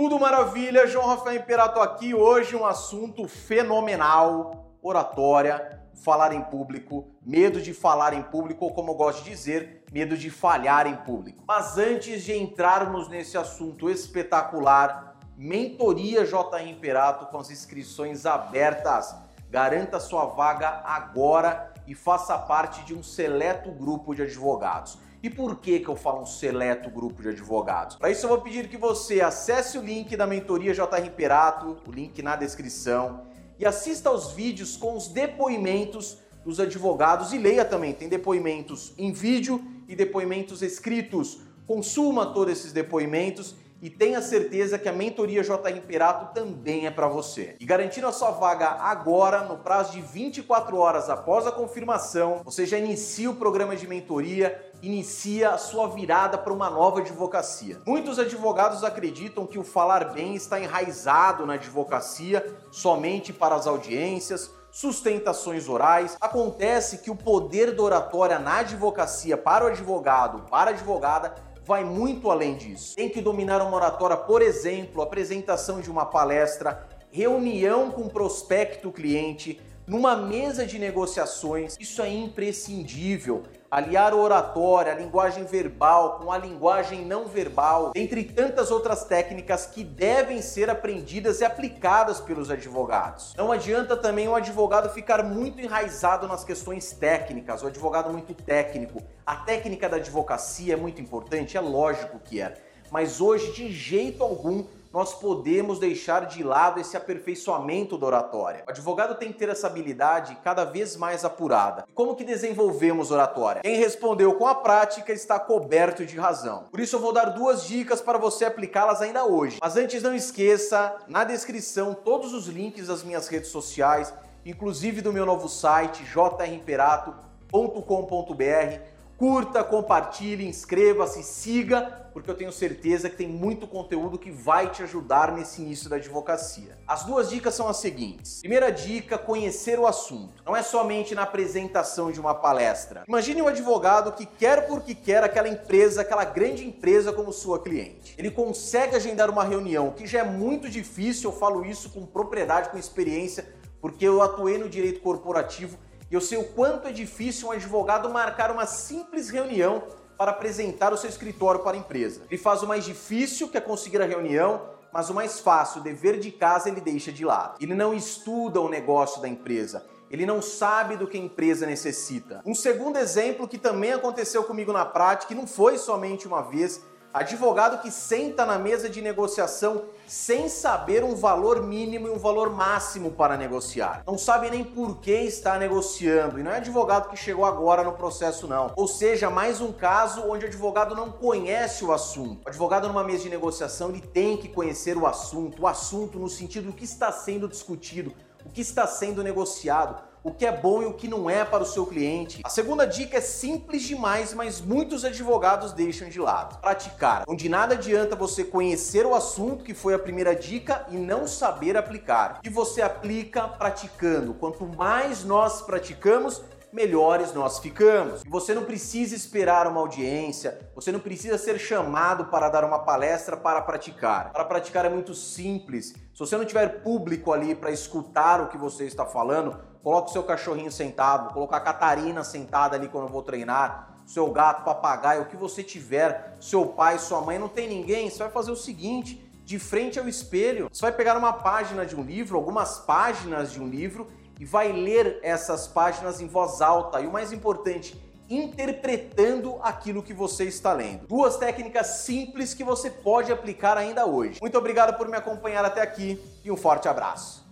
Tudo maravilha, João Rafael Imperato aqui. Hoje um assunto fenomenal: oratória, falar em público, medo de falar em público, ou como eu gosto de dizer, medo de falhar em público. Mas antes de entrarmos nesse assunto espetacular, mentoria JR Imperato com as inscrições abertas. Garanta sua vaga agora e faça parte de um seleto grupo de advogados. E por que, que eu falo um seleto grupo de advogados? Para isso eu vou pedir que você acesse o link da mentoria JR Imperato, o link na descrição, e assista aos vídeos com os depoimentos dos advogados e leia também, tem depoimentos em vídeo e depoimentos escritos. Consuma todos esses depoimentos e tenha certeza que a mentoria JR Imperato também é para você. E garantindo a sua vaga agora, no prazo de 24 horas após a confirmação, você já inicia o programa de mentoria, inicia a sua virada para uma nova advocacia. Muitos advogados acreditam que o falar bem está enraizado na advocacia somente para as audiências, sustentações orais. Acontece que o poder da oratória na advocacia para o advogado, para a advogada, vai muito além disso. Tem que dominar uma oratória, por exemplo, apresentação de uma palestra, reunião com prospecto cliente, numa mesa de negociações. Isso é imprescindível aliar oratória, a linguagem verbal com a linguagem não verbal, entre tantas outras técnicas que devem ser aprendidas e aplicadas pelos advogados. Não adianta também o advogado ficar muito enraizado nas questões técnicas, o advogado muito técnico. A técnica da advocacia é muito importante, é lógico que é, mas hoje de jeito algum nós podemos deixar de lado esse aperfeiçoamento da oratória. O advogado tem que ter essa habilidade cada vez mais apurada. E como que desenvolvemos oratória? Quem respondeu com a prática está coberto de razão. Por isso eu vou dar duas dicas para você aplicá-las ainda hoje. Mas antes não esqueça, na descrição todos os links das minhas redes sociais, inclusive do meu novo site jrimperato.com.br Curta, compartilhe, inscreva-se, siga, porque eu tenho certeza que tem muito conteúdo que vai te ajudar nesse início da advocacia. As duas dicas são as seguintes. Primeira dica, conhecer o assunto. Não é somente na apresentação de uma palestra. Imagine um advogado que quer porque quer aquela empresa, aquela grande empresa como sua cliente. Ele consegue agendar uma reunião, que já é muito difícil, eu falo isso com propriedade, com experiência, porque eu atuei no direito corporativo e eu sei o quanto é difícil um advogado marcar uma simples reunião para apresentar o seu escritório para a empresa. Ele faz o mais difícil, que é conseguir a reunião, mas o mais fácil, o dever de casa, ele deixa de lado. Ele não estuda o negócio da empresa. Ele não sabe do que a empresa necessita. Um segundo exemplo que também aconteceu comigo na prática, e não foi somente uma vez, Advogado que senta na mesa de negociação sem saber um valor mínimo e um valor máximo para negociar. Não sabe nem por que está negociando. E não é advogado que chegou agora no processo, não. Ou seja, mais um caso onde o advogado não conhece o assunto. O advogado numa mesa de negociação ele tem que conhecer o assunto, o assunto no sentido do que está sendo discutido, o que está sendo negociado o que é bom e o que não é para o seu cliente. A segunda dica é simples demais, mas muitos advogados deixam de lado. Praticar. Onde nada adianta você conhecer o assunto, que foi a primeira dica, e não saber aplicar. E você aplica praticando. Quanto mais nós praticamos, melhores nós ficamos. Você não precisa esperar uma audiência, você não precisa ser chamado para dar uma palestra para praticar. Para praticar é muito simples. Se você não tiver público ali para escutar o que você está falando, coloque o seu cachorrinho sentado, colocar a Catarina sentada ali quando eu vou treinar, seu gato, papagaio, o que você tiver, seu pai, sua mãe, não tem ninguém, você vai fazer o seguinte, de frente ao espelho, você vai pegar uma página de um livro, algumas páginas de um livro e vai ler essas páginas em voz alta e o mais importante, interpretando aquilo que você está lendo. Duas técnicas simples que você pode aplicar ainda hoje. Muito obrigado por me acompanhar até aqui e um forte abraço.